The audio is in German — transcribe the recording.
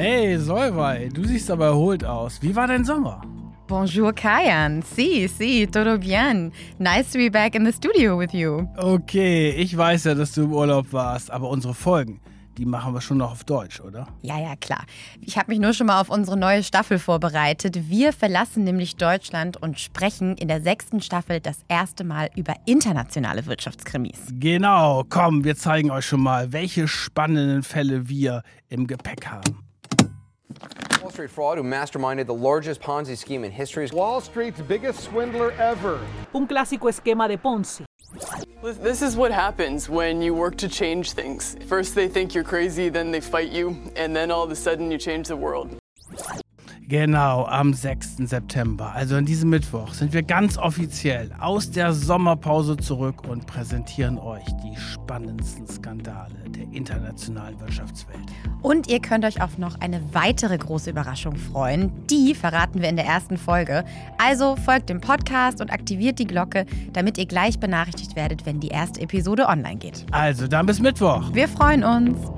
Hey, Solvay, du siehst aber erholt aus. Wie war dein Sommer? Bonjour, Kayan. Si, si, todo bien. Nice to be back in the studio with you. Okay, ich weiß ja, dass du im Urlaub warst, aber unsere Folgen, die machen wir schon noch auf Deutsch, oder? Ja, ja, klar. Ich habe mich nur schon mal auf unsere neue Staffel vorbereitet. Wir verlassen nämlich Deutschland und sprechen in der sechsten Staffel das erste Mal über internationale Wirtschaftskrimis. Genau, komm, wir zeigen euch schon mal, welche spannenden Fälle wir im Gepäck haben. Wall Street fraud who masterminded the largest Ponzi scheme in history. Wall Street's biggest swindler ever. Un clásico esquema de Ponzi. This is what happens when you work to change things. First, they think you're crazy, then they fight you, and then all of a sudden you change the world. Genau, am 6. September, also an diesem Mittwoch, sind wir ganz offiziell aus der Sommerpause zurück und präsentieren euch die spannendsten Skandale der internationalen Wirtschaftswelt. Und ihr könnt euch auf noch eine weitere große Überraschung freuen. Die verraten wir in der ersten Folge. Also folgt dem Podcast und aktiviert die Glocke, damit ihr gleich benachrichtigt werdet, wenn die erste Episode online geht. Also dann bis Mittwoch. Wir freuen uns.